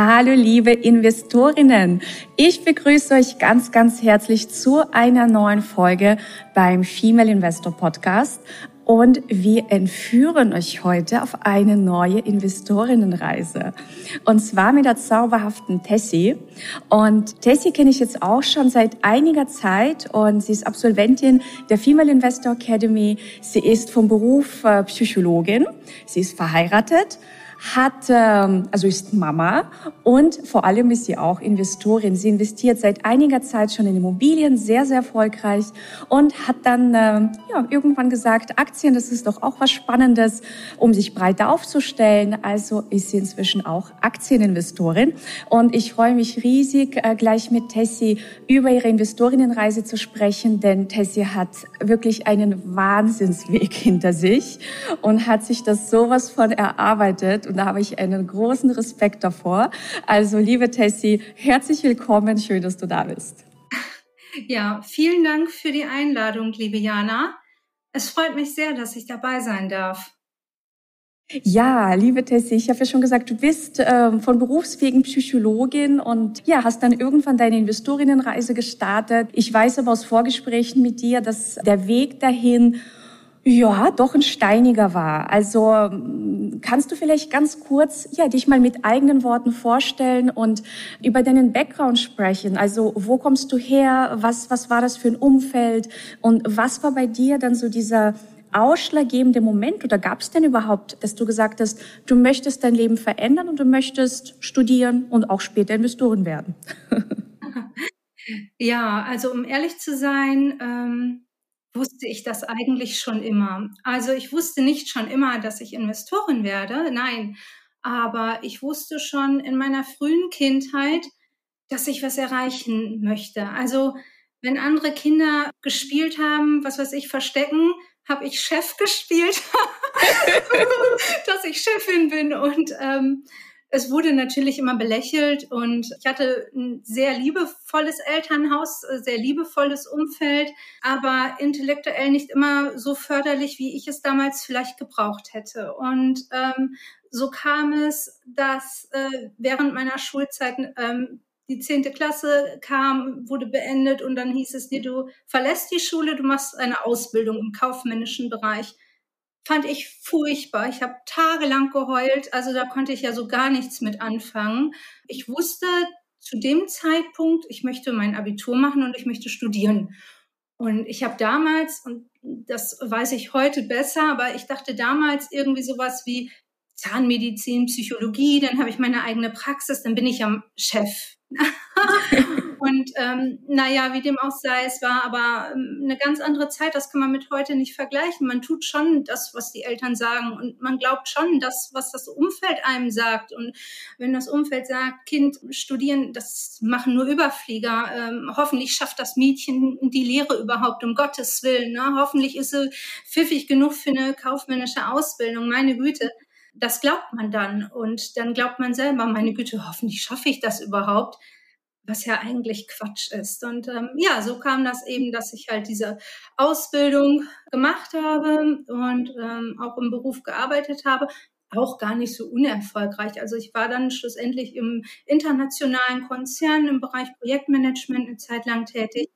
Hallo liebe Investorinnen, ich begrüße euch ganz, ganz herzlich zu einer neuen Folge beim Female Investor Podcast und wir entführen euch heute auf eine neue Investorinnenreise. Und zwar mit der zauberhaften Tessie. Und Tessie kenne ich jetzt auch schon seit einiger Zeit und sie ist Absolventin der Female Investor Academy. Sie ist vom Beruf äh, Psychologin. Sie ist verheiratet hat, ähm, also ist Mama und vor allem ist sie auch Investorin. Sie investiert seit einiger Zeit schon in Immobilien, sehr, sehr erfolgreich und hat dann ähm, ja, irgendwann gesagt, Aktien, das ist doch auch was Spannendes, um sich breiter aufzustellen. Also ist sie inzwischen auch Aktieninvestorin und ich freue mich riesig, äh, gleich mit Tessie über ihre Investorinnenreise zu sprechen, denn Tessie hat wirklich einen Wahnsinnsweg hinter sich und hat sich das sowas von erarbeitet und da habe ich einen großen Respekt davor. Also, liebe Tessie, herzlich willkommen. Schön, dass du da bist. Ja, vielen Dank für die Einladung, liebe Jana. Es freut mich sehr, dass ich dabei sein darf. Ja, liebe Tessie, ich habe ja schon gesagt, du bist äh, von Berufswegen Psychologin und ja, hast dann irgendwann deine Investorinnenreise gestartet. Ich weiß aber aus Vorgesprächen mit dir, dass der Weg dahin ja, doch ein steiniger war. Also mm, kannst du vielleicht ganz kurz ja, dich mal mit eigenen Worten vorstellen und über deinen Background sprechen? Also wo kommst du her? Was, was war das für ein Umfeld? Und was war bei dir dann so dieser ausschlaggebende Moment oder gab es denn überhaupt, dass du gesagt hast, du möchtest dein Leben verändern und du möchtest studieren und auch später Investoren werden? ja, also um ehrlich zu sein, ähm wusste ich das eigentlich schon immer. Also ich wusste nicht schon immer, dass ich Investorin werde, nein, aber ich wusste schon in meiner frühen Kindheit, dass ich was erreichen möchte. Also wenn andere Kinder gespielt haben, was weiß ich, verstecken, habe ich Chef gespielt, dass ich Chefin bin und ähm, es wurde natürlich immer belächelt und ich hatte ein sehr liebevolles Elternhaus, äh, sehr liebevolles Umfeld, aber intellektuell nicht immer so förderlich, wie ich es damals vielleicht gebraucht hätte. Und ähm, so kam es, dass äh, während meiner Schulzeit ähm, die zehnte Klasse kam, wurde beendet und dann hieß es dir, du verlässt die Schule, du machst eine Ausbildung im kaufmännischen Bereich fand ich furchtbar. Ich habe tagelang geheult, also da konnte ich ja so gar nichts mit anfangen. Ich wusste zu dem Zeitpunkt, ich möchte mein Abitur machen und ich möchte studieren. Und ich habe damals, und das weiß ich heute besser, aber ich dachte damals irgendwie sowas wie Zahnmedizin, Psychologie, dann habe ich meine eigene Praxis, dann bin ich am Chef. und ähm, naja, wie dem auch sei, es war aber ähm, eine ganz andere Zeit, das kann man mit heute nicht vergleichen. Man tut schon das, was die Eltern sagen und man glaubt schon das, was das Umfeld einem sagt. Und wenn das Umfeld sagt, Kind, studieren, das machen nur Überflieger, ähm, hoffentlich schafft das Mädchen die Lehre überhaupt, um Gottes Willen. Ne? Hoffentlich ist sie pfiffig genug für eine kaufmännische Ausbildung, meine Güte das glaubt man dann und dann glaubt man selber, meine Güte, hoffentlich schaffe ich das überhaupt was ja eigentlich Quatsch ist. Und ähm, ja, so kam das eben, dass ich halt diese Ausbildung gemacht habe und ähm, auch im Beruf gearbeitet habe, auch gar nicht so unerfolgreich. Also ich war dann schlussendlich im internationalen Konzern im Bereich Projektmanagement eine Zeit lang tätig.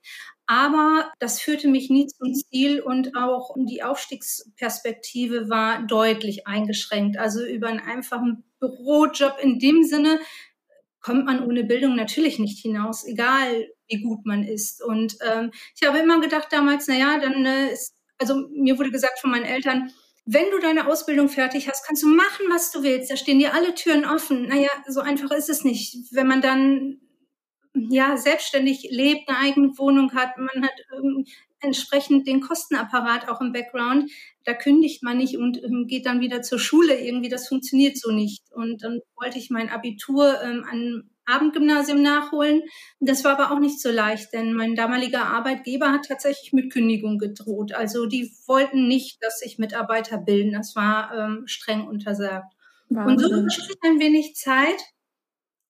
Aber das führte mich nie zum Ziel und auch die Aufstiegsperspektive war deutlich eingeschränkt. Also über einen einfachen Bürojob in dem Sinne kommt man ohne Bildung natürlich nicht hinaus, egal wie gut man ist. Und ähm, ich habe immer gedacht damals, na ja, dann äh, ist, also mir wurde gesagt von meinen Eltern, wenn du deine Ausbildung fertig hast, kannst du machen, was du willst. Da stehen dir alle Türen offen. Naja, so einfach ist es nicht. Wenn man dann ja selbstständig lebt, eine eigene Wohnung hat, man hat entsprechend den Kostenapparat auch im Background. Da kündigt man nicht und ähm, geht dann wieder zur Schule irgendwie. Das funktioniert so nicht. Und dann wollte ich mein Abitur ähm, an Abendgymnasium nachholen. Das war aber auch nicht so leicht, denn mein damaliger Arbeitgeber hat tatsächlich mit Kündigung gedroht. Also die wollten nicht, dass sich Mitarbeiter bilden. Das war ähm, streng untersagt. Wahnsinn. Und so verstritt ein wenig Zeit.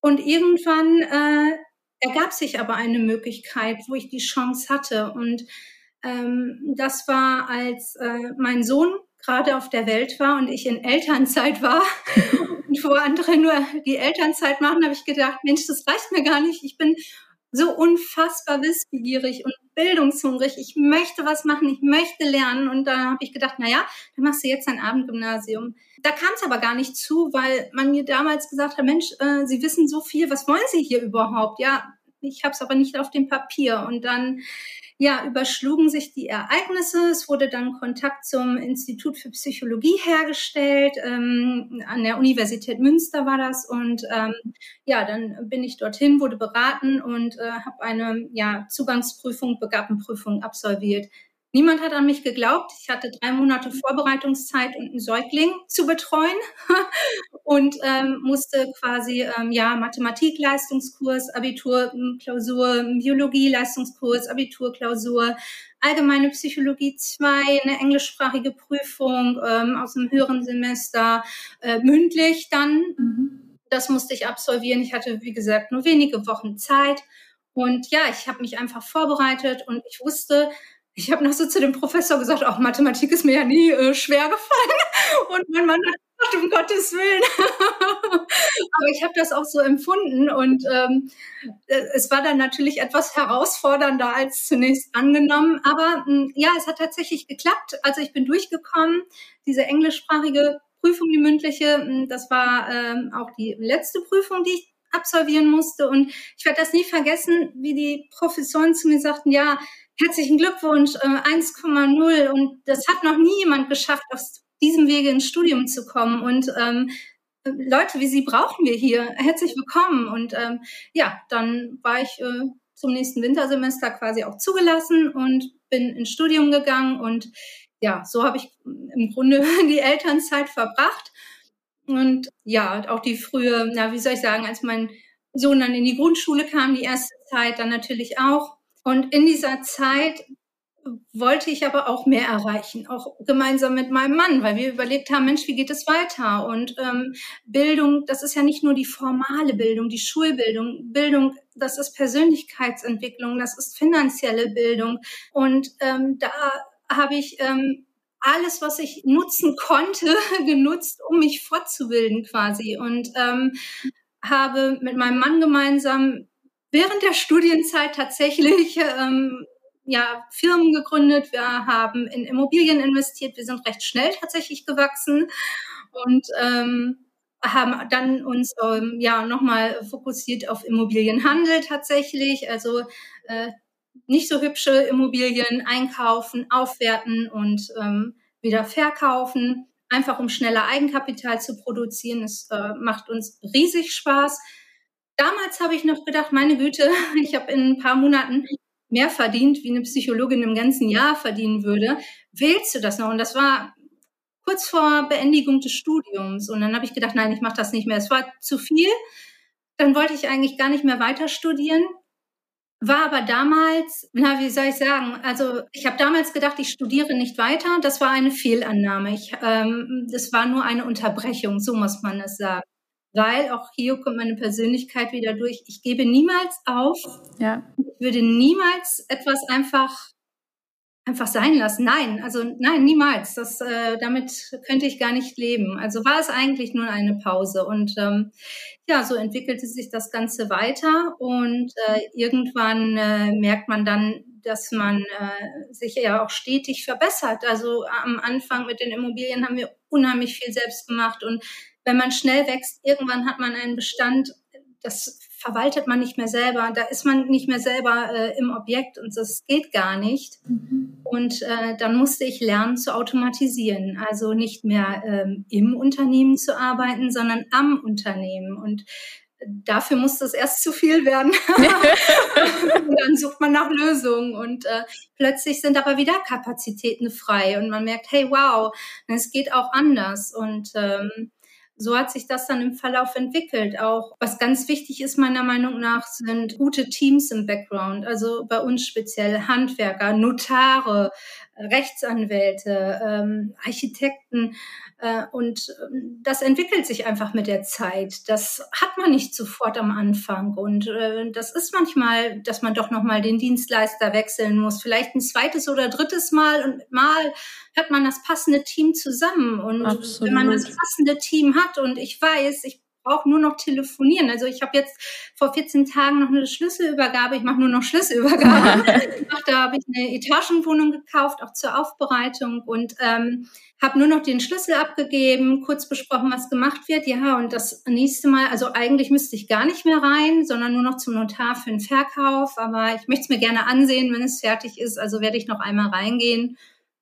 Und irgendwann äh, ergab sich aber eine Möglichkeit, wo ich die Chance hatte. Und ähm, das war, als äh, mein Sohn gerade auf der Welt war und ich in Elternzeit war und wo andere nur die Elternzeit machen, habe ich gedacht, Mensch, das reicht mir gar nicht. Ich bin so unfassbar wissbegierig und bildungshungrig. Ich möchte was machen, ich möchte lernen. Und da habe ich gedacht, na ja, dann machst du jetzt ein Abendgymnasium. Da kam es aber gar nicht zu, weil man mir damals gesagt hat, Mensch, äh, Sie wissen so viel, was wollen Sie hier überhaupt? Ja, ich habe es aber nicht auf dem Papier. Und dann ja, überschlugen sich die Ereignisse. Es wurde dann Kontakt zum Institut für Psychologie hergestellt. Ähm, an der Universität Münster war das. Und ähm, ja, dann bin ich dorthin, wurde beraten und äh, habe eine ja, Zugangsprüfung, Begabtenprüfung absolviert. Niemand hat an mich geglaubt. Ich hatte drei Monate Vorbereitungszeit und einen Säugling zu betreuen und ähm, musste quasi ähm, ja Mathematik-Leistungskurs, Abitur, Klausur, Biologie-Leistungskurs, Abitur, Klausur, allgemeine Psychologie 2, eine englischsprachige Prüfung ähm, aus dem höheren Semester, äh, mündlich dann. Mhm. Das musste ich absolvieren. Ich hatte, wie gesagt, nur wenige Wochen Zeit. Und ja, ich habe mich einfach vorbereitet und ich wusste, ich habe noch so zu dem Professor gesagt, auch Mathematik ist mir ja nie äh, schwer gefallen. Und mein Mann hat gesagt, um Gottes Willen. Aber ich habe das auch so empfunden. Und ähm, äh, es war dann natürlich etwas herausfordernder als zunächst angenommen. Aber mh, hm, ja, es hat tatsächlich geklappt. Also ich bin durchgekommen. Diese englischsprachige Prüfung, die mündliche, mh, hm, das war ähm, auch die letzte Prüfung, die ich absolvieren musste. Und ich werde das nie vergessen, wie die Professoren zu mir sagten, ja, herzlichen Glückwunsch, äh, 1,0. Und das hat noch nie jemand geschafft, aus diesem Wege ins Studium zu kommen. Und ähm, Leute wie Sie brauchen wir hier. Herzlich willkommen. Und ähm, ja, dann war ich äh, zum nächsten Wintersemester quasi auch zugelassen und bin ins Studium gegangen. Und ja, so habe ich im Grunde die Elternzeit verbracht. Und ja, auch die frühe, na, wie soll ich sagen, als mein Sohn dann in die Grundschule kam, die erste Zeit, dann natürlich auch und in dieser Zeit wollte ich aber auch mehr erreichen, auch gemeinsam mit meinem Mann, weil wir überlegt haben, Mensch, wie geht es weiter? Und ähm, Bildung, das ist ja nicht nur die formale Bildung, die Schulbildung. Bildung, das ist Persönlichkeitsentwicklung, das ist finanzielle Bildung. Und ähm, da habe ich ähm, alles, was ich nutzen konnte, genutzt, um mich fortzubilden quasi. Und ähm, habe mit meinem Mann gemeinsam während der Studienzeit tatsächlich ähm, ja, Firmen gegründet, wir haben in Immobilien investiert, wir sind recht schnell tatsächlich gewachsen und ähm, haben dann uns ähm, ja nochmal fokussiert auf Immobilienhandel tatsächlich, also äh, nicht so hübsche Immobilien einkaufen, aufwerten und ähm, wieder verkaufen, einfach um schneller Eigenkapital zu produzieren. Es äh, macht uns riesig Spaß. Damals habe ich noch gedacht, meine Güte, ich habe in ein paar Monaten mehr verdient, wie eine Psychologin im ganzen Jahr verdienen würde. Wählst du das noch? Und das war kurz vor Beendigung des Studiums. Und dann habe ich gedacht, nein, ich mache das nicht mehr. Es war zu viel. Dann wollte ich eigentlich gar nicht mehr weiter studieren. War aber damals, na, wie soll ich sagen, also ich habe damals gedacht, ich studiere nicht weiter. Das war eine Fehlannahme. Ich, ähm, das war nur eine Unterbrechung, so muss man es sagen weil auch hier kommt meine Persönlichkeit wieder durch. Ich gebe niemals auf. Ja. Ich würde niemals etwas einfach einfach sein lassen. Nein, also nein, niemals. Das, äh, damit könnte ich gar nicht leben. Also war es eigentlich nur eine Pause. Und ähm, ja, so entwickelte sich das Ganze weiter und äh, irgendwann äh, merkt man dann, dass man äh, sich ja auch stetig verbessert. Also am Anfang mit den Immobilien haben wir unheimlich viel selbst gemacht und wenn man schnell wächst, irgendwann hat man einen Bestand, das verwaltet man nicht mehr selber, da ist man nicht mehr selber äh, im Objekt und das geht gar nicht. Mhm. Und äh, dann musste ich lernen zu automatisieren, also nicht mehr ähm, im Unternehmen zu arbeiten, sondern am Unternehmen. Und dafür musste es erst zu viel werden. und dann sucht man nach Lösungen und äh, plötzlich sind aber wieder Kapazitäten frei und man merkt, hey, wow, es geht auch anders. Und ähm, so hat sich das dann im Verlauf entwickelt. Auch was ganz wichtig ist meiner Meinung nach, sind gute Teams im Background. Also bei uns speziell Handwerker, Notare, Rechtsanwälte, ähm, Architekten. Äh, und ähm, das entwickelt sich einfach mit der Zeit. Das hat man nicht sofort am Anfang. Und äh, das ist manchmal, dass man doch nochmal den Dienstleister wechseln muss. Vielleicht ein zweites oder drittes Mal. Und mal hat man das passende Team zusammen. Und Absolut. wenn man das passende Team hat und ich weiß, ich brauche nur noch telefonieren. Also ich habe jetzt vor 14 Tagen noch eine Schlüsselübergabe. Ich mache nur noch Schlüsselübergabe. da habe ich eine Etagenwohnung gekauft, auch zur Aufbereitung und ähm, habe nur noch den Schlüssel abgegeben, kurz besprochen, was gemacht wird. Ja, und das nächste Mal, also eigentlich müsste ich gar nicht mehr rein, sondern nur noch zum Notar für den Verkauf. Aber ich möchte es mir gerne ansehen, wenn es fertig ist. Also werde ich noch einmal reingehen,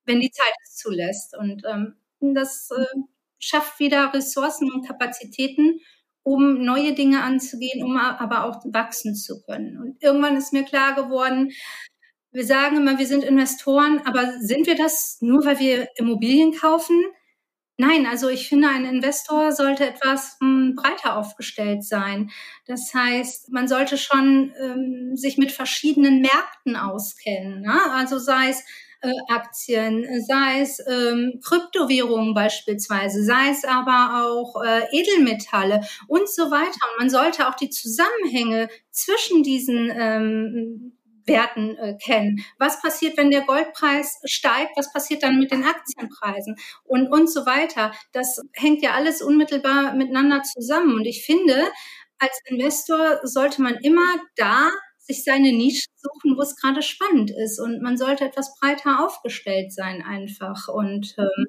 wenn die Zeit es zulässt. Und ähm, das äh, schafft wieder Ressourcen und Kapazitäten, um neue Dinge anzugehen, um aber auch wachsen zu können. Und irgendwann ist mir klar geworden, wir sagen immer, wir sind Investoren, aber sind wir das nur, weil wir Immobilien kaufen? Nein, also ich finde, ein Investor sollte etwas m, hm, breiter aufgestellt sein. Das heißt, man sollte schon ähm, sich mit verschiedenen Märkten auskennen. Ne? Also sei es äh, Aktien, sei es ähm, Kryptowährungen beispielsweise, sei es aber auch äh, Edelmetalle und so weiter. Und man sollte auch die Zusammenhänge zwischen diesen ähm, Werten äh, kennen. Was passiert, wenn der Goldpreis steigt? Was passiert dann mit den Aktienpreisen? Und, und so weiter. Das hängt ja alles unmittelbar miteinander zusammen. Und ich finde, als Investor sollte man immer da sich seine Nische suchen, wo es gerade spannend ist. Und man sollte etwas breiter aufgestellt sein einfach. Und ähm,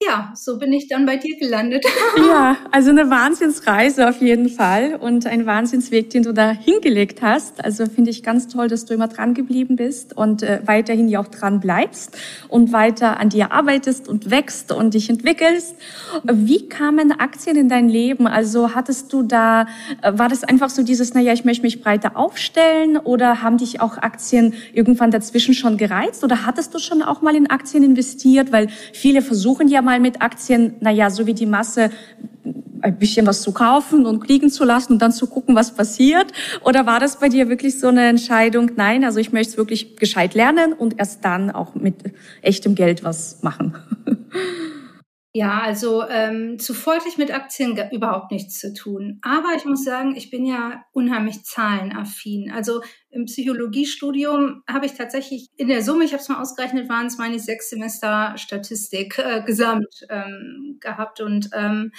ja, so bin ich dann bei dir gelandet. Ja, also eine Wahnsinnsreise auf jeden Fall und ein Wahnsinnsweg, den du da hingelegt hast. Also finde ich ganz toll, dass du immer dran geblieben bist und äh, weiterhin ja auch dran bleibst und weiter an dir arbeitest und wächst und dich entwickelst. Wie kamen Aktien in dein Leben? Also hattest du da, äh, war das einfach so dieses, naja, ich möchte mich breiter aufstellen oder haben dich auch Aktien irgendwann dazwischen schon gereizt oder hattest du schon auch mal in Aktien investiert? Weil viele versuchen ja mal mit Aktien, naja, so wie die Masse, ein bisschen was zu kaufen und liegen zu lassen und dann zu gucken, was passiert? Oder war das bei dir wirklich so eine Entscheidung, nein, also ich möchte es wirklich gescheit lernen und erst dann auch mit echtem Geld was machen? Ja, also ähm, zuvor hatte ich mit Aktien überhaupt nichts zu tun. Aber ich muss sagen, ich bin ja unheimlich zahlenaffin. Also im Psychologiestudium habe ich tatsächlich in der Summe, ich habe es mal ausgerechnet, waren es meine sechs Semester Statistik äh, gesamt ähm, gehabt. Und ähm,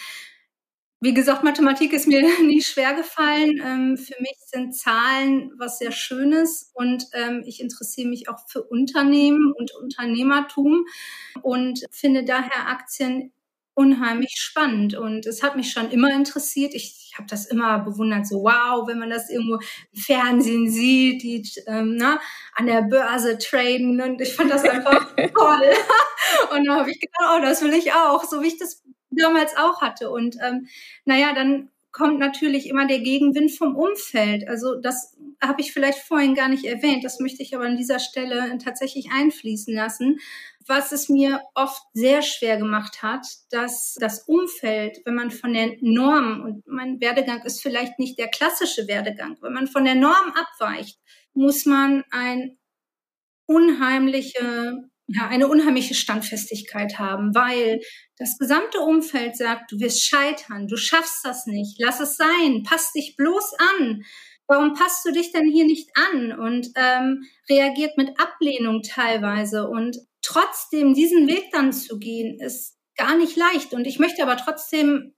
wie gesagt, Mathematik ist mir nie schwer gefallen. Ähm, für mich sind Zahlen was sehr Schönes und ähm, ich interessiere mich auch für Unternehmen und Unternehmertum und finde daher Aktien unheimlich spannend und es hat mich schon immer interessiert. Ich, ich habe das immer bewundert, so wow, wenn man das irgendwo im Fernsehen sieht, die ähm, na, an der Börse traden und ich fand das einfach toll. und dann habe ich gedacht, oh, das will ich auch, so wie ich das damals auch hatte. Und ähm, naja, dann kommt natürlich immer der Gegenwind vom Umfeld. Also das habe ich vielleicht vorhin gar nicht erwähnt. Das möchte ich aber an dieser Stelle tatsächlich einfließen lassen. Was es mir oft sehr schwer gemacht hat, dass das Umfeld, wenn man von der Norm, und mein Werdegang ist vielleicht nicht der klassische Werdegang, wenn man von der Norm abweicht, muss man ein unheimliche ja, eine unheimliche Standfestigkeit haben, weil das gesamte Umfeld sagt, du wirst scheitern, du schaffst das nicht, lass es sein, pass dich bloß an. Warum passt du dich denn hier nicht an? Und ähm, reagiert mit Ablehnung teilweise. Und trotzdem diesen Weg dann zu gehen, ist gar nicht leicht. Und ich möchte aber trotzdem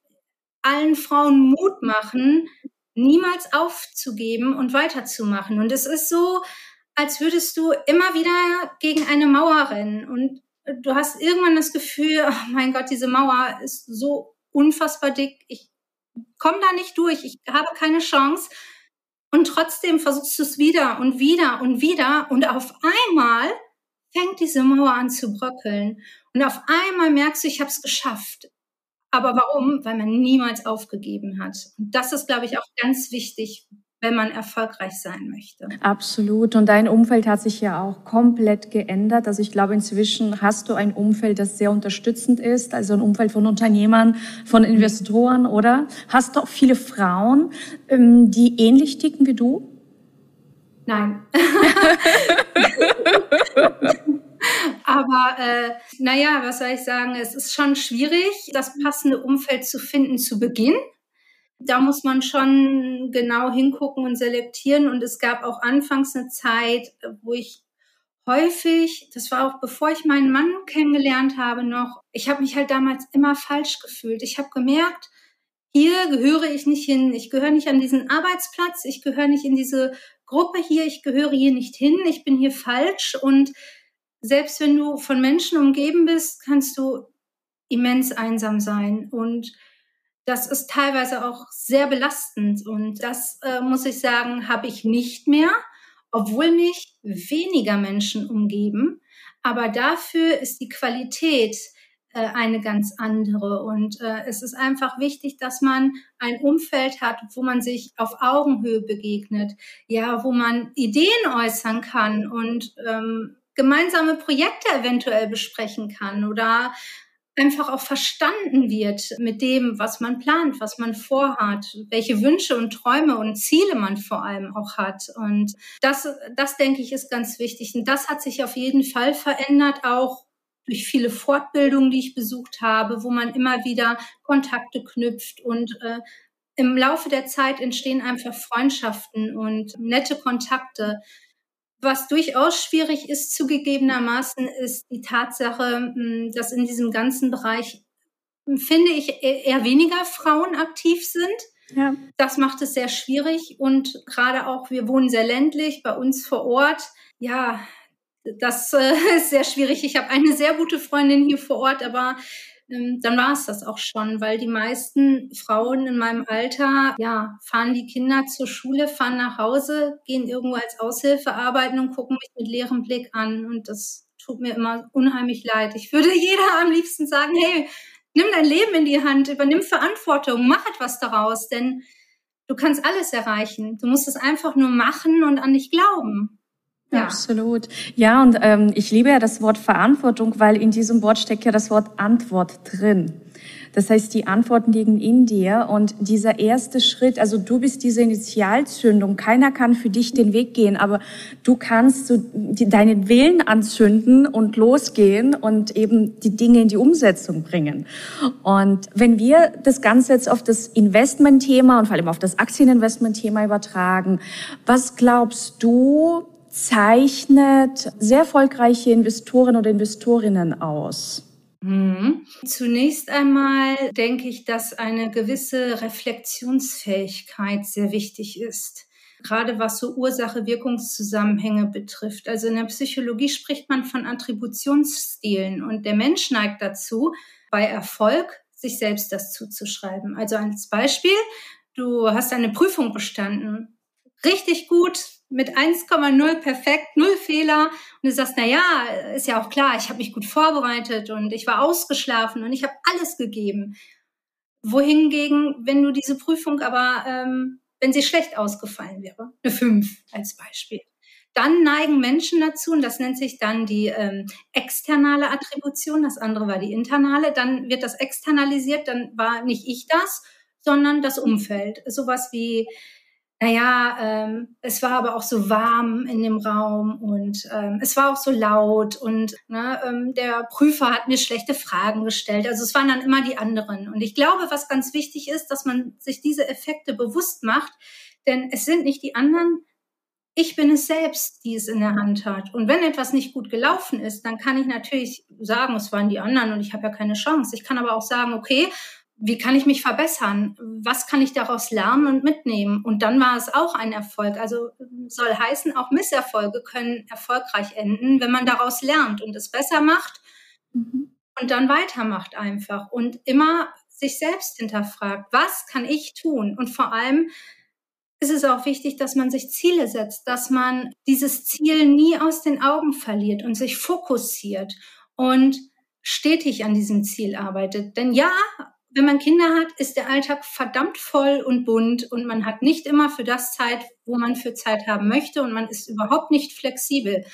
allen Frauen Mut machen, niemals aufzugeben und weiterzumachen. Und es ist so, als würdest du immer wieder gegen eine Mauer rennen und du hast irgendwann das Gefühl, oh mein Gott, diese Mauer ist so unfassbar dick, ich komme da nicht durch, ich habe keine Chance. Und trotzdem versuchst du es wieder und wieder und wieder und auf einmal fängt diese Mauer an zu bröckeln. Und auf einmal merkst du, ich habe es geschafft. Aber warum? Weil man niemals aufgegeben hat. Und das ist, glaube ich, auch ganz wichtig, wenn man erfolgreich sein möchte. Absolut. Und dein Umfeld hat sich ja auch komplett geändert. Also ich glaube, inzwischen hast du ein Umfeld, das sehr unterstützend ist, also ein Umfeld von Unternehmern, von Investoren, oder? Hast du auch viele Frauen, ähm, die ähnlich ticken wie du? Nein. Aber äh, naja, was soll ich sagen? Es ist schon schwierig, das passende Umfeld zu finden zu Beginn da muss man schon genau hingucken und selektieren. Und es gab auch anfangs eine Zeit, wo ich häufig, das war auch bevor ich meinen Mann kennengelernt habe noch, ich habe mich halt damals immer falsch gefühlt. Ich habe gemerkt, hier gehöre ich nicht hin, ich gehöre nicht an diesen Arbeitsplatz, ich gehöre nicht in diese Gruppe hier, ich gehöre hier nicht hin, ich bin hier falsch. Und selbst wenn du von Menschen umgeben bist, kannst du immens einsam sein. Und das ist teilweise auch sehr belastend und das äh, muss ich sagen, habe ich nicht mehr, obwohl mich weniger Menschen umgeben. Aber dafür ist die Qualität äh, eine ganz andere und äh, es ist einfach wichtig, dass man ein Umfeld hat, wo man sich auf Augenhöhe begegnet, ja, wo man Ideen äußern kann und ähm, gemeinsame Projekte eventuell besprechen kann oder einfach auch verstanden wird mit dem, was man plant, was man vorhat, welche Wünsche und Träume und Ziele man vor allem auch hat. Und das, das denke ich, ist ganz wichtig. Und das hat sich auf jeden Fall verändert, auch durch viele Fortbildungen, die ich besucht habe, wo man immer wieder Kontakte knüpft und äh, im Laufe der Zeit entstehen einfach Freundschaften und nette Kontakte. Was durchaus schwierig ist, zugegebenermaßen, ist die Tatsache, hm, dass in diesem ganzen Bereich, hm, finde ich, e-, eher weniger Frauen aktiv sind. Ja. Das macht es sehr schwierig und gerade auch, wir wohnen sehr ländlich, bei uns vor Ort. Ja, das äh, ist sehr schwierig. Ich habe eine sehr gute Freundin hier vor Ort, aber dann war es das auch schon, weil die meisten Frauen in meinem Alter, ja, fahren die Kinder zur Schule, fahren nach Hause, gehen irgendwo als Aushilfe arbeiten und gucken mich mit leerem Blick an. Und das tut mir immer unheimlich leid. Ich würde jeder am liebsten sagen, hey, nimm dein Leben in die Hand, übernimm Verantwortung, mach etwas daraus, denn du kannst alles erreichen. Du musst es einfach nur machen und an dich glauben. Ja. Absolut. Ja, und ähm, ich liebe ja das Wort Verantwortung, weil in diesem Wort steckt ja das Wort Antwort drin. Das heißt, die Antworten liegen in dir und dieser erste Schritt, also du bist diese Initialzündung. Keiner kann für dich den Weg gehen, aber du kannst so die, deinen Willen anzünden und losgehen und eben die Dinge in die Umsetzung bringen. Und wenn wir das Ganze jetzt auf das Investmentthema und vor allem auf das Aktieninvestmentthema übertragen, was glaubst du, zeichnet sehr erfolgreiche Investoren oder Investorinnen aus? Mhm. Zunächst einmal denke ich, dass eine gewisse Reflexionsfähigkeit sehr wichtig ist. Gerade was so Ursache-Wirkungszusammenhänge betrifft. Also in der Psychologie spricht man von Attributionsstilen und der Mensch neigt dazu, bei Erfolg sich selbst das zuzuschreiben. Also als Beispiel, du hast eine Prüfung bestanden. Richtig gut, mit 1,0 perfekt, null Fehler und du sagst, na ja, ist ja auch klar, ich habe mich gut vorbereitet und ich war ausgeschlafen und ich habe alles gegeben. Wohingegen, wenn du diese Prüfung aber, ähm, wenn sie schlecht ausgefallen wäre, eine 5 als Beispiel, dann neigen Menschen dazu, und das nennt sich dann die ähm, externe Attribution, das andere war die internale, dann wird das externalisiert, dann war nicht ich das, sondern das Umfeld. Sowas wie, naja, ähm, es war aber auch so warm in dem Raum und ähm, es war auch so laut und ne, ähm, der Prüfer hat mir schlechte Fragen gestellt. Also es waren dann immer die anderen. Und ich glaube, was ganz wichtig ist, dass man sich diese Effekte bewusst macht, denn es sind nicht die anderen, ich bin es selbst, die es in der Hand hat. Und wenn etwas nicht gut gelaufen ist, dann kann ich natürlich sagen, es waren die anderen und ich habe ja keine Chance. Ich kann aber auch sagen, okay, wie kann ich mich verbessern? Was kann ich daraus lernen und mitnehmen? Und dann war es auch ein Erfolg. Also soll heißen, auch Misserfolge können erfolgreich enden, wenn man daraus lernt und es besser macht mhm. und dann weitermacht einfach und immer sich selbst hinterfragt, was kann ich tun? Und vor allem ist es auch wichtig, dass man sich Ziele setzt, dass man dieses Ziel nie aus den Augen verliert und sich fokussiert und stetig an diesem Ziel arbeitet. Denn ja, wenn man Kinder hat, ist der Alltag verdammt voll und bunt und man hat nicht immer für das Zeit, wo man für Zeit haben möchte und man ist überhaupt nicht flexibel.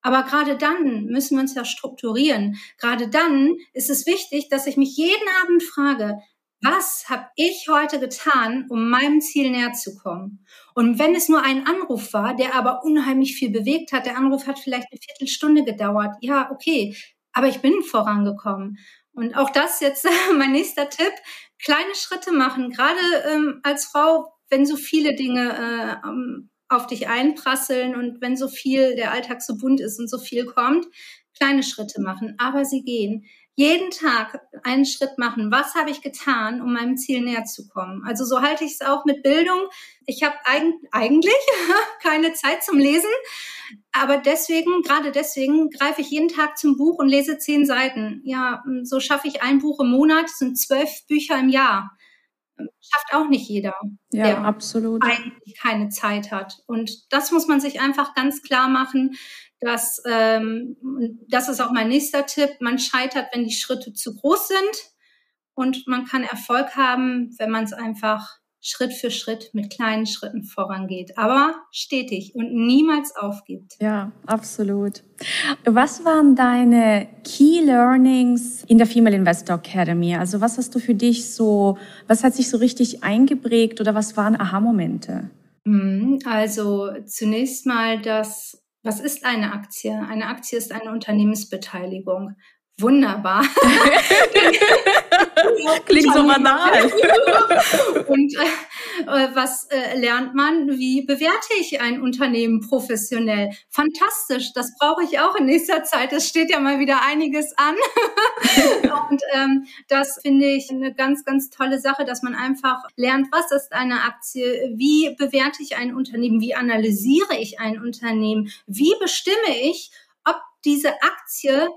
Aber gerade dann müssen wir uns ja strukturieren. Gerade dann ist es wichtig, dass ich mich jeden Abend frage, was habe ich heute getan, um meinem Ziel näher zu kommen? Und wenn es nur ein Anruf war, der aber unheimlich viel bewegt hat, der Anruf hat vielleicht eine Viertelstunde gedauert, ja, okay, aber ich bin vorangekommen. Und auch das jetzt mein nächster Tipp, kleine Schritte machen, gerade ähm, als Frau, wenn so viele Dinge äh, auf dich einprasseln und wenn so viel, der Alltag so bunt ist und so viel kommt, kleine Schritte machen, aber sie gehen. Jeden Tag einen Schritt machen. Was habe ich getan, um meinem Ziel näher zu kommen? Also so halte ich es auch mit Bildung. Ich habe eigentlich keine Zeit zum Lesen, aber deswegen, gerade deswegen, greife ich jeden Tag zum Buch und lese zehn Seiten. Ja, so schaffe ich ein Buch im Monat, das sind zwölf Bücher im Jahr schafft auch nicht jeder, ja, der absolut. eigentlich keine Zeit hat. Und das muss man sich einfach ganz klar machen, dass, ähm, das ist auch mein nächster Tipp, man scheitert, wenn die Schritte zu groß sind und man kann Erfolg haben, wenn man es einfach Schritt für Schritt mit kleinen Schritten vorangeht, aber stetig und niemals aufgibt. Ja, absolut. Was waren deine Key Learnings in der Female Investor Academy? Also was hast du für dich so, was hat sich so richtig eingeprägt oder was waren Aha-Momente? Mhm, also zunächst mal das, was ist eine Aktie? Eine Aktie ist eine Unternehmensbeteiligung wunderbar. Klingt so banal. Und äh, was äh, lernt man? Wie bewerte ich ein Unternehmen professionell? Fantastisch, das brauche ich auch in nächster Zeit. Es steht ja mal wieder einiges an. Und ähm, das finde ich eine ganz, ganz tolle Sache, dass man einfach lernt, was ist eine Aktie, wie bewerte ich ein Unternehmen, wie analysiere ich ein Unternehmen, wie bestimme ich, ob diese Aktie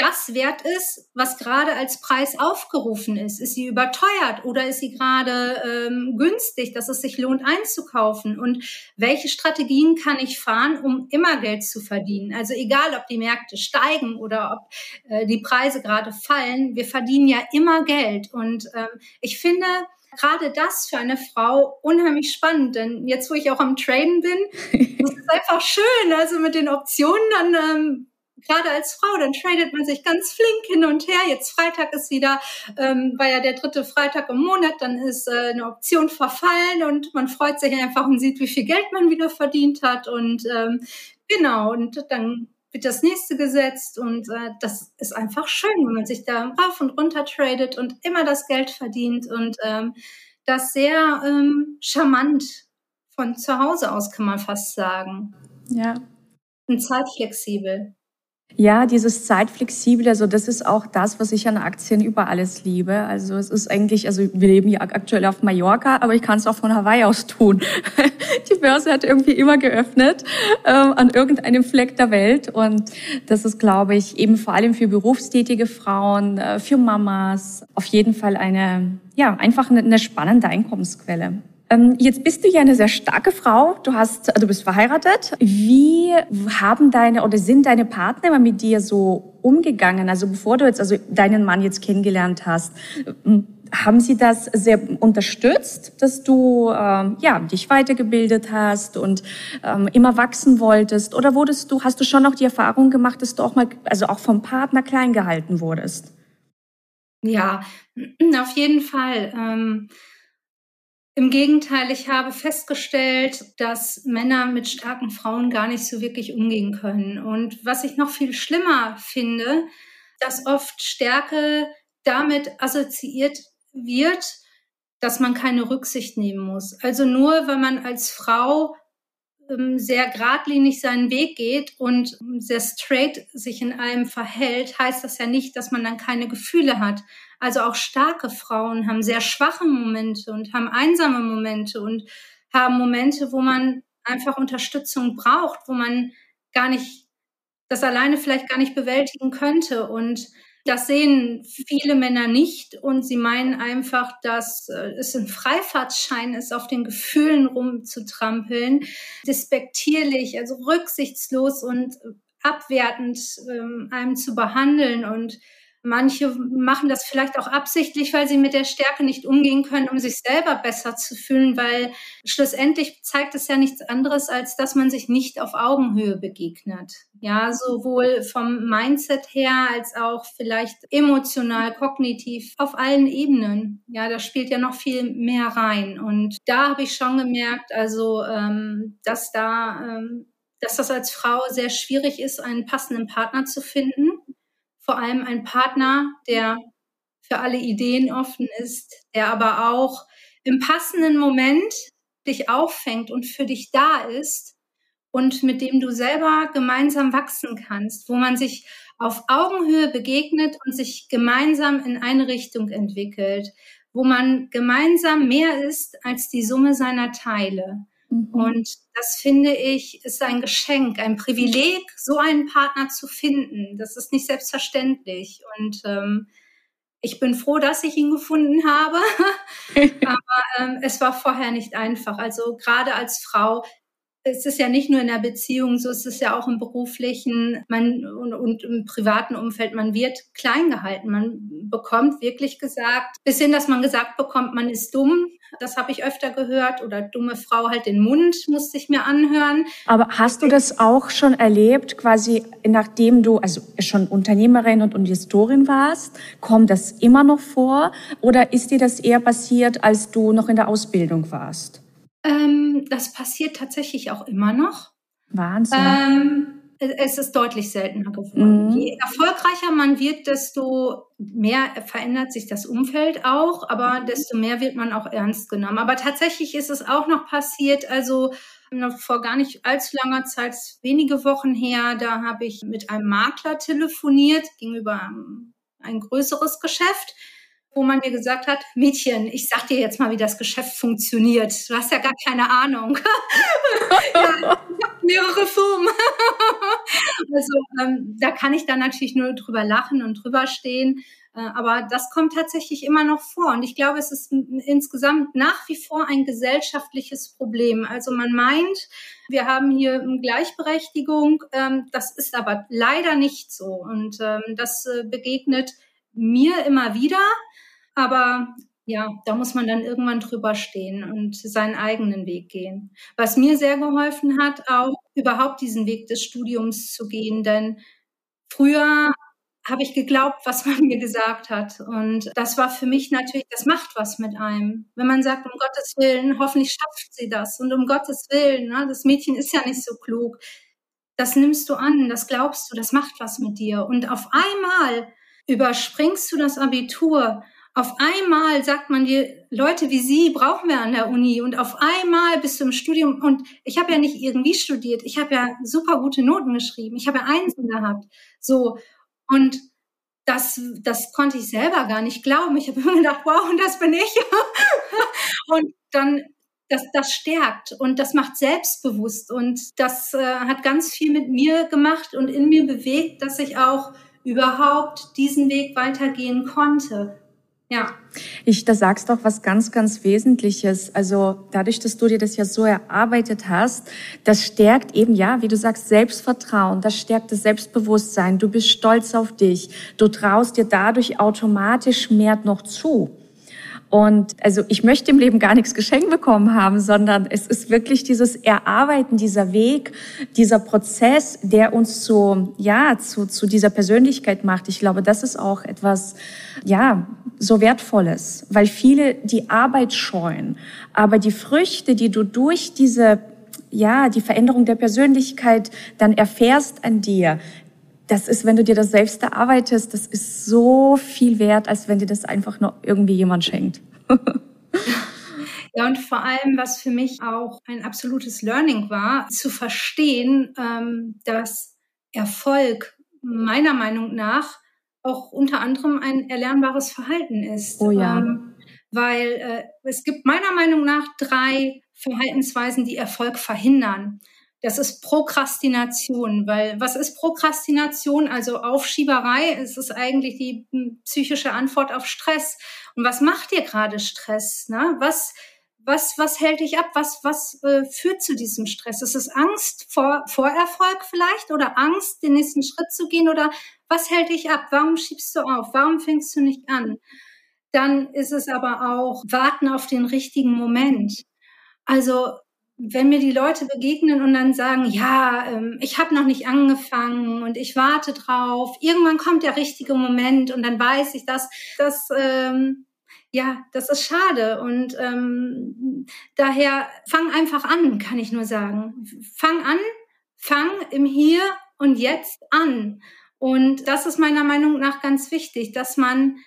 das wert ist, was gerade als Preis aufgerufen ist. Ist sie überteuert oder ist sie gerade ähm, günstig, dass es sich lohnt einzukaufen? Und welche Strategien kann ich fahren, um immer Geld zu verdienen? Also egal, ob die Märkte steigen oder ob äh, die Preise gerade fallen, wir verdienen ja immer Geld. Und ähm, ich finde, gerade das für eine Frau unheimlich spannend, denn jetzt, wo ich auch am Traden bin, ist es einfach schön. Also mit den Optionen dann ähm, gerade als Frau, dann tradet man sich ganz flink hin und her. Jetzt Freitag ist wieder, ähm, war ja der dritte Freitag im Monat, dann ist äh, eine Option verfallen und man freut sich einfach und sieht, wie viel Geld man wieder verdient hat. Und ähm, genau, und dann wird das nächste gesetzt und äh, das ist einfach schön, wenn man sich da rauf und runter tradet und immer das Geld verdient und ähm, das sehr ähm, charmant von zu Hause aus, kann man fast sagen. Ja. Und zeitflexibel. Ja, dieses zeitflexible, also das ist auch das, was ich an Aktien über alles liebe. Also es ist eigentlich, also wir leben ja aktuell auf Mallorca, aber ich kann es auch von Hawaii aus tun. Die Börse hat irgendwie immer geöffnet äh, an irgendeinem Fleck der Welt und das ist, glaube ich, eben vor allem für berufstätige Frauen, äh, für Mamas auf jeden Fall eine, ja, einfach eine, eine spannende Einkommensquelle. Ähm, jetzt bist du ja eine sehr starke Frau. Du hast, du bist verheiratet. Wie haben deine oder sind deine Partner mit dir so umgegangen? Also bevor du jetzt also deinen Mann jetzt kennengelernt hast, haben sie das sehr unterstützt, dass du ähm, ja dich weitergebildet hast und ähm, immer wachsen wolltest? Oder wurdest du, hast du schon auch die Erfahrung gemacht, dass du auch mal, also auch vom Partner klein gehalten wurdest? Ja, auf jeden Fall. Ähm im Gegenteil, ich habe festgestellt, dass Männer mit starken Frauen gar nicht so wirklich umgehen können. Und was ich noch viel schlimmer finde, dass oft Stärke damit assoziiert wird, dass man keine Rücksicht nehmen muss. Also nur, wenn man als Frau ähm, sehr geradlinig seinen Weg geht und sehr straight sich in allem verhält, heißt das ja nicht, dass man dann keine Gefühle hat. Also auch starke Frauen haben sehr schwache Momente und haben einsame Momente und haben Momente, wo man einfach Unterstützung braucht, wo man gar nicht das alleine vielleicht gar nicht bewältigen könnte. Und das sehen viele Männer nicht und sie meinen einfach, dass äh, es ein Freifahrtschein ist, auf den Gefühlen rumzutrampeln, despektierlich, also rücksichtslos und abwertend ähm, einem zu behandeln und Manche machen das vielleicht auch absichtlich, weil sie mit der Stärke nicht umgehen können, um sich selber besser zu fühlen, weil schlussendlich zeigt es ja nichts anderes, als dass man sich nicht auf Augenhöhe begegnet. Ja, sowohl vom Mindset her als auch vielleicht emotional, kognitiv, auf allen Ebenen. Ja, da spielt ja noch viel mehr rein. Und da habe ich schon gemerkt, also, ähm, dass da, ähm, dass das als Frau sehr schwierig ist, einen passenden Partner zu finden vor allem ein Partner, der für alle Ideen offen ist, der aber auch im passenden Moment dich auffängt und für dich da ist und mit dem du selber gemeinsam wachsen kannst, wo man sich auf Augenhöhe begegnet und sich gemeinsam in eine Richtung entwickelt, wo man gemeinsam mehr ist als die Summe seiner Teile. Mhm. Und das finde ich, ist ein Geschenk, ein Privileg, so einen Partner zu finden. Das ist nicht selbstverständlich. Und ähm, ich bin froh, dass ich ihn gefunden habe. Aber ähm, es war vorher nicht einfach. Also gerade als Frau es ist ja nicht nur in der Beziehung so, es ist ja auch im beruflichen man, und, und im privaten Umfeld, man wird klein gehalten. Man bekommt wirklich gesagt, bis hin, dass man gesagt bekommt, man ist dumm. Das habe ich öfter gehört. Oder dumme Frau halt den Mund, musste ich mir anhören. Aber hast du das auch schon erlebt, quasi nachdem du also schon Unternehmerin und Investorin warst? Kommt das immer noch vor? Oder ist dir das eher passiert, als du noch in der Ausbildung warst? Ähm, das passiert tatsächlich auch immer noch. Wahnsinn. Ähm, es ist deutlich seltener geworden. Mhm. Je erfolgreicher man wird, desto mehr verändert sich das Umfeld auch, aber desto mehr wird man auch ernst genommen. Aber tatsächlich ist es auch noch passiert, also noch vor gar nicht allzu langer Zeit, wenige Wochen her, da habe ich mit einem Makler telefoniert gegenüber ein größeres Geschäft wo man mir gesagt hat, Mädchen, ich sag dir jetzt mal, wie das Geschäft funktioniert. Du hast ja gar keine Ahnung. ja, ich mehrere Firmen. also ähm, da kann ich dann natürlich nur drüber lachen und drüber stehen. Äh, aber das kommt tatsächlich immer noch vor. Und ich glaube, es ist insgesamt nach wie vor ein gesellschaftliches Problem. Also man meint, wir haben hier Gleichberechtigung. Ähm, das ist aber leider nicht so. Und ähm, das äh, begegnet mir immer wieder. Aber ja, da muss man dann irgendwann drüber stehen und seinen eigenen Weg gehen. Was mir sehr geholfen hat, auch überhaupt diesen Weg des Studiums zu gehen, denn früher habe ich geglaubt, was man mir gesagt hat. Und das war für mich natürlich, das macht was mit einem. Wenn man sagt, um Gottes Willen, hoffentlich schafft sie das. Und um Gottes Willen, ne, das Mädchen ist ja nicht so klug. Das nimmst du an, das glaubst du, das macht was mit dir. Und auf einmal überspringst du das Abitur auf einmal sagt man dir, Leute wie Sie brauchen wir an der Uni. Und auf einmal bist du im Studium. Und ich habe ja nicht irgendwie studiert, ich habe ja super gute Noten geschrieben, ich habe ja Einsen gehabt, so. Und das, das konnte ich selber gar nicht glauben. Ich habe immer gedacht, wow, und das bin ich. und dann, das, das stärkt. Und das macht selbstbewusst. Und das äh, hat ganz viel mit mir gemacht und in mir bewegt, dass ich auch überhaupt diesen Weg weitergehen konnte. Ja. Ich, da sagst doch was ganz, ganz Wesentliches. Also dadurch, dass du dir das ja so erarbeitet hast, das stärkt eben, ja, wie du sagst, Selbstvertrauen, das stärkt das Selbstbewusstsein. Du bist stolz auf dich. Du traust dir dadurch automatisch mehr noch zu. Und also ich möchte im Leben gar nichts geschenkt bekommen haben, sondern es ist wirklich dieses Erarbeiten, dieser Weg, dieser Prozess, der uns zu, ja, zu, zu dieser Persönlichkeit macht. Ich glaube, das ist auch etwas, ja, so wertvolles, weil viele die Arbeit scheuen. Aber die Früchte, die du durch diese ja, die Veränderung der Persönlichkeit dann erfährst an dir, das ist, wenn du dir das selbst erarbeitest, das ist so viel wert, als wenn dir das einfach nur irgendwie jemand schenkt. Ja, und vor allem, was für mich auch ein absolutes Learning war, zu verstehen, ähm, dass Erfolg meiner Meinung nach auch unter anderem ein erlernbares Verhalten ist. Oh ja. Ähm, weil äh, es gibt meiner Meinung nach drei Verhaltensweisen, die Erfolg verhindern. Das ist Prokrastination, weil was ist Prokrastination? Also Aufschieberei, es ist eigentlich die hm, psychische Antwort auf Stress. Und was macht dir gerade Stress? Ne? Was, was, was hält dich ab? Was, was äh, führt zu diesem Stress? Ist es Angst vor, vor Erfolg vielleicht oder Angst, den nächsten Schritt zu gehen oder was hält dich ab? Warum schiebst du auf? Warum fängst du nicht an? Dann ist es aber auch Warten auf den richtigen Moment. Also wenn mir die Leute begegnen und dann sagen, ja, ähm, ich habe noch nicht angefangen und ich warte drauf, irgendwann kommt der richtige Moment und dann weiß ich, dass das ähm, ja, das ist schade. Und ähm, daher fang einfach an, kann ich nur sagen. Fang an, fang im Hier und Jetzt an. Und das ist meiner Meinung nach ganz wichtig, dass man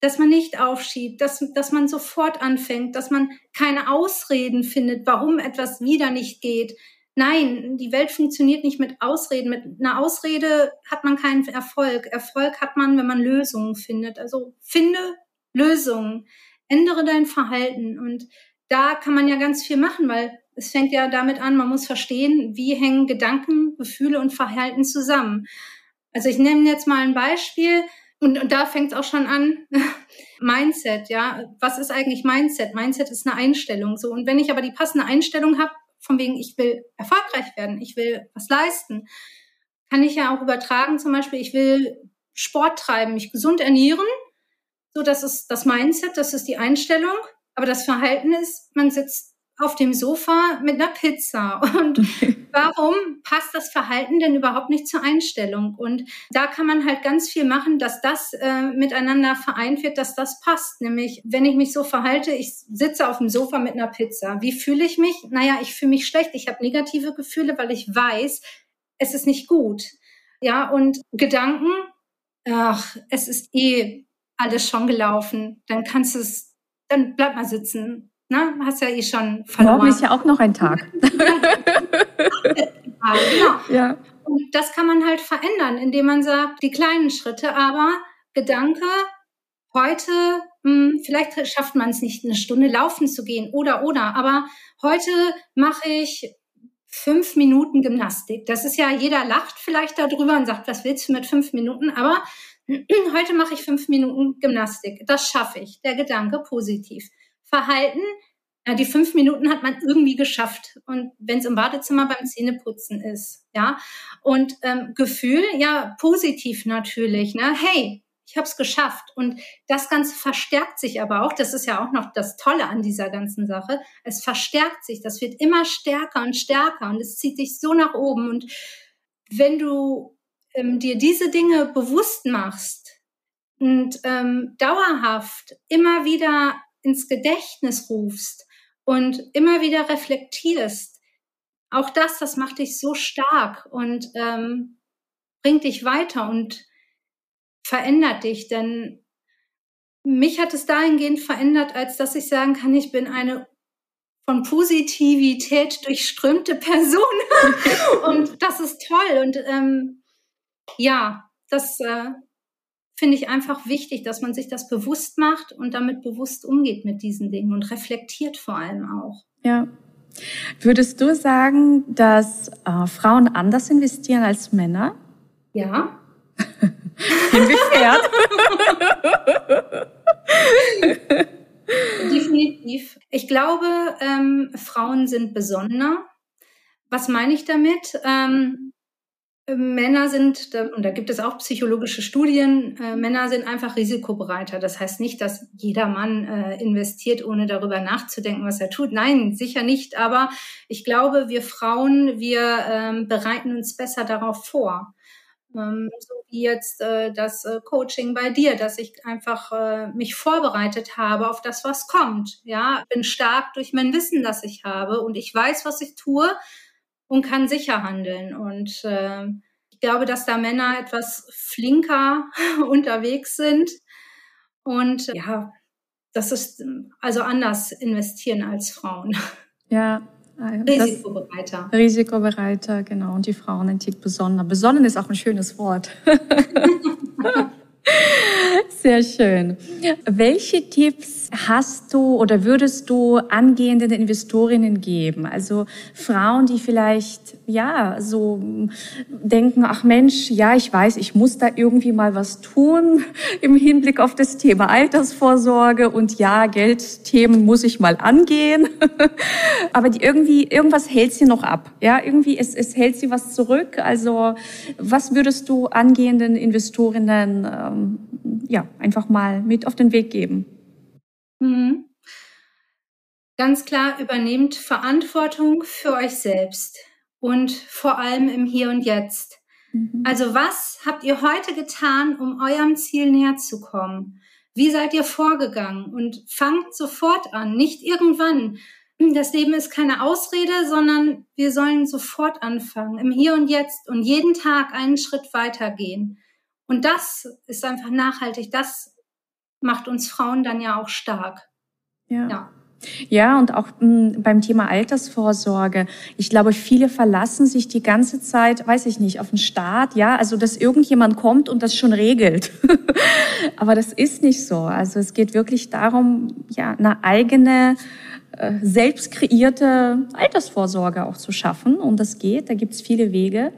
dass man nicht aufschiebt, dass, dass man sofort anfängt, dass man keine Ausreden findet, warum etwas wieder nicht geht. Nein, die Welt funktioniert nicht mit Ausreden. Mit einer Ausrede hat man keinen Erfolg. Erfolg hat man, wenn man Lösungen findet. Also finde Lösungen, ändere dein Verhalten. Und da kann man ja ganz viel machen, weil es fängt ja damit an, man muss verstehen, wie hängen Gedanken, Gefühle und Verhalten zusammen. Also ich nehme jetzt mal ein Beispiel und, und da fängt es auch schon an. Mindset, ja. Was ist eigentlich Mindset? Mindset ist eine Einstellung. So. Und wenn ich aber die passende Einstellung habe, von wegen, ich will erfolgreich werden, ich will was leisten, kann ich ja auch übertragen, zum Beispiel, ich will Sport treiben, mich gesund ernähren so, das ist das Mindset, das ist die Einstellung. Aber das Verhalten ist, man sitzt auf dem Sofa mit einer Pizza. Und warum passt das Verhalten denn überhaupt nicht zur Einstellung? Und da kann man halt ganz viel machen, dass das äh, miteinander vereint wird, dass das passt. Nämlich, wenn ich mich so verhalte, ich sitze auf dem Sofa mit einer Pizza. Wie fühle ich mich? Naja, ich fühle mich schlecht. Ich habe negative Gefühle, weil ich weiß, es ist nicht gut. Ja, und Gedanken, ach, es ist eh alles schon gelaufen, dann kannst du es, dann bleib mal sitzen. Ne? Hast ja eh schon verloren. Morgen ist ja auch noch ein Tag. genau. Ja. Und das kann man halt verändern, indem man sagt, die kleinen Schritte, aber Gedanke, heute, mh, hm, vielleicht schafft man es nicht, eine Stunde laufen zu gehen oder, oder, aber heute mache ich fünf Minuten Gymnastik. Das ist ja, jeder lacht vielleicht darüber und sagt, was willst du mit fünf Minuten? Aber heute mache ich fünf Minuten Gymnastik. Das schaffe ich. Der Gedanke positiv. Verhalten, ja, die fünf Minuten hat man irgendwie geschafft. Und wenn es im Badezimmer beim Zähneputzen ist, ja. Und ähm, Gefühl, ja, positiv natürlich. Ne? Hey, ich habe es geschafft. Und das Ganze verstärkt sich aber auch. Das ist ja auch noch das Tolle an dieser ganzen Sache. Es verstärkt sich. Das wird immer stärker und stärker und es zieht dich so nach oben. Und wenn du ähm, dir diese Dinge bewusst machst und ähm, dauerhaft immer wieder ins Gedächtnis rufst und immer wieder reflektierst, auch das, das macht dich so stark und ähm, bringt dich weiter und verändert dich. Denn mich hat es dahingehend verändert, als dass ich sagen kann, ich bin eine von Positivität durchströmte Person. und das ist toll. Und ähm, ja, das äh, finde ich einfach wichtig, dass man sich das bewusst macht und damit bewusst umgeht mit diesen Dingen und reflektiert vor allem auch. Ja. Würdest du sagen, dass äh, Frauen anders investieren als Männer? Ja. Inwiefern? Definitiv. Ich glaube, ähm, Frauen sind besonderer. Was meine ich damit? Ähm, Männer sind, und da gibt es auch psychologische Studien, äh, Männer sind einfach risikobereiter. Das heißt nicht, dass jeder Mann äh, investiert, ohne darüber nachzudenken, was er tut. Nein, sicher nicht. Aber ich glaube, wir Frauen, wir ähm, bereiten uns besser darauf vor. Ähm, so wie jetzt äh, das äh, Coaching bei dir, dass ich einfach äh, mich vorbereitet habe auf das, was kommt. Ja, bin stark durch mein Wissen, das ich habe und ich weiß, was ich tue und kann sicher handeln. Und äh, ich glaube, dass da Männer etwas flinker unterwegs sind. Und ja, das ist also anders investieren als Frauen. Ja, Risikobereiter. Risikobereiter, genau. Und die Frauen ein Tick besonnen. Besonnen ist auch ein schönes Wort. Sehr schön. Welche Tipps hast du oder würdest du angehenden Investorinnen geben? Also Frauen, die vielleicht ja so denken, ach Mensch, ja, ich weiß, ich muss da irgendwie mal was tun im Hinblick auf das Thema Altersvorsorge und ja, Geldthemen muss ich mal angehen. Aber die irgendwie irgendwas hält sie noch ab. Ja, irgendwie es, es hält sie was zurück. Also was würdest du angehenden Investorinnen ähm, ja einfach mal mit auf den Weg geben? Mhm. Ganz klar, übernehmt Verantwortung für euch selbst und vor allem im Hier und Jetzt. Mhm. Also was habt ihr heute getan, um eurem Ziel näher zu kommen? Wie seid ihr vorgegangen? Und fangt sofort an, nicht irgendwann. Das Leben ist keine Ausrede, sondern wir sollen sofort anfangen, im Hier und Jetzt und jeden Tag einen Schritt weitergehen. Und das ist einfach nachhaltig. Das macht uns Frauen dann ja auch stark. Ja. ja. Ja, und auch mh, hm, beim Thema Altersvorsorge. Ich glaube, viele verlassen sich die ganze Zeit, weiß ich nicht, auf den Staat, ja, also dass irgendjemand kommt und das schon regelt. Aber das ist nicht so. Also es geht wirklich darum, ja, eine eigene selbst kreierte Altersvorsorge auch zu schaffen. Und das geht, da gibt es viele Wege.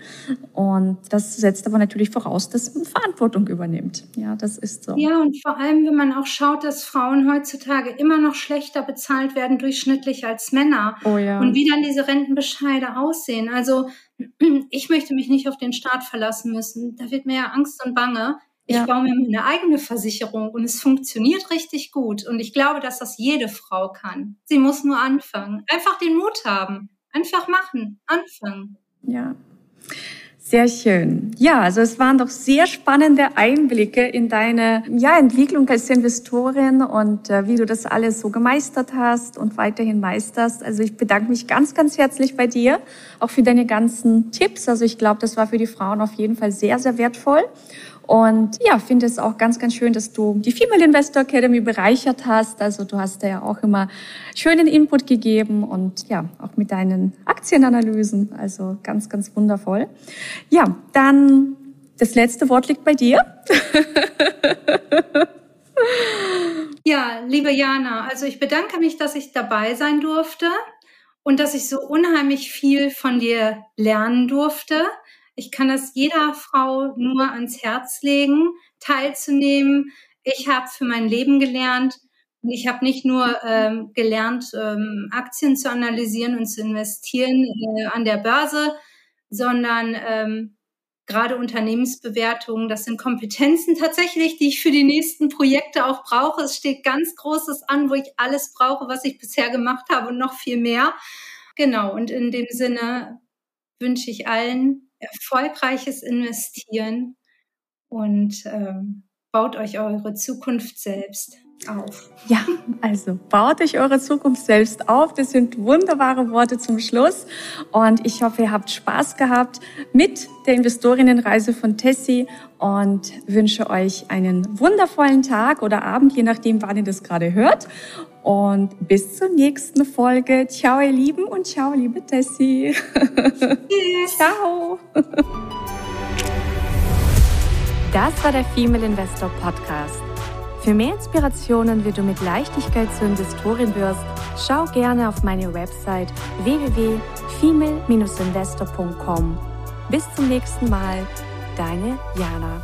Und das setzt aber natürlich voraus, dass man Verantwortung übernimmt. Ja, das ist so. Ja, und vor allem, wenn man auch schaut, dass Frauen heutzutage immer noch schlechter bezahlt werden durchschnittlich als Männer. Oh ja. Und wie dann diese Rentenbescheide aussehen. Also ich möchte mich nicht auf den Staat verlassen müssen. Da wird mir ja Angst und Bange. Ich ja. baue mir eine eigene Versicherung und es funktioniert richtig gut. Und ich glaube, dass das jede Frau kann. Sie muss nur anfangen. Einfach den Mut haben. Einfach machen. Anfangen. Ja. Sehr schön. Ja, also es waren doch sehr spannende Einblicke in deine ja, Entwicklung als Investorin und äh, wie du das alles so gemeistert hast und weiterhin meisterst. Also ich bedanke mich ganz, ganz herzlich bei dir, auch für deine ganzen Tipps. Also ich glaube, das war für die Frauen auf jeden Fall sehr, sehr wertvoll. Und ja, finde es auch ganz, ganz schön, dass du die Female Investor Academy bereichert hast. Also du hast da ja auch immer schönen Input gegeben und ja, auch mit deinen Aktienanalysen. Also ganz, ganz wundervoll. Ja, dann das letzte Wort liegt bei dir. ja, liebe Jana, also ich bedanke mich, dass ich dabei sein durfte und dass ich so unheimlich viel von dir lernen durfte. Ich kann das jeder Frau nur ans Herz legen, teilzunehmen. Ich habe für mein Leben gelernt. Und ich habe nicht nur ähm, gelernt, ähm, Aktien zu analysieren und zu investieren äh, an der Börse, sondern ähm, gerade Unternehmensbewertungen, das sind Kompetenzen tatsächlich, die ich für die nächsten Projekte auch brauche. Es steht ganz Großes an, wo ich alles brauche, was ich bisher gemacht habe und noch viel mehr. Genau, und in dem Sinne wünsche ich allen erfolgreiches Investieren und ähm, baut euch eure Zukunft selbst auf. Ja, also baut euch eure Zukunft selbst auf. Das sind wunderbare Worte zum Schluss. Und ich hoffe, ihr habt Spaß gehabt mit der Investorinnenreise von Tessie und wünsche euch einen wundervollen Tag oder Abend, je nachdem, wann ihr das gerade hört. Und bis zur nächsten Folge. Ciao, ihr Lieben und ciao, liebe Tessie. Tschüss. ciao. Das war der Female Investor Podcast. Für mehr Inspirationen, wie du mit Leichtigkeit zur Investorin wirst, schau gerne auf meine Website www.female-investor.com. Bis zum nächsten Mal, deine Jana.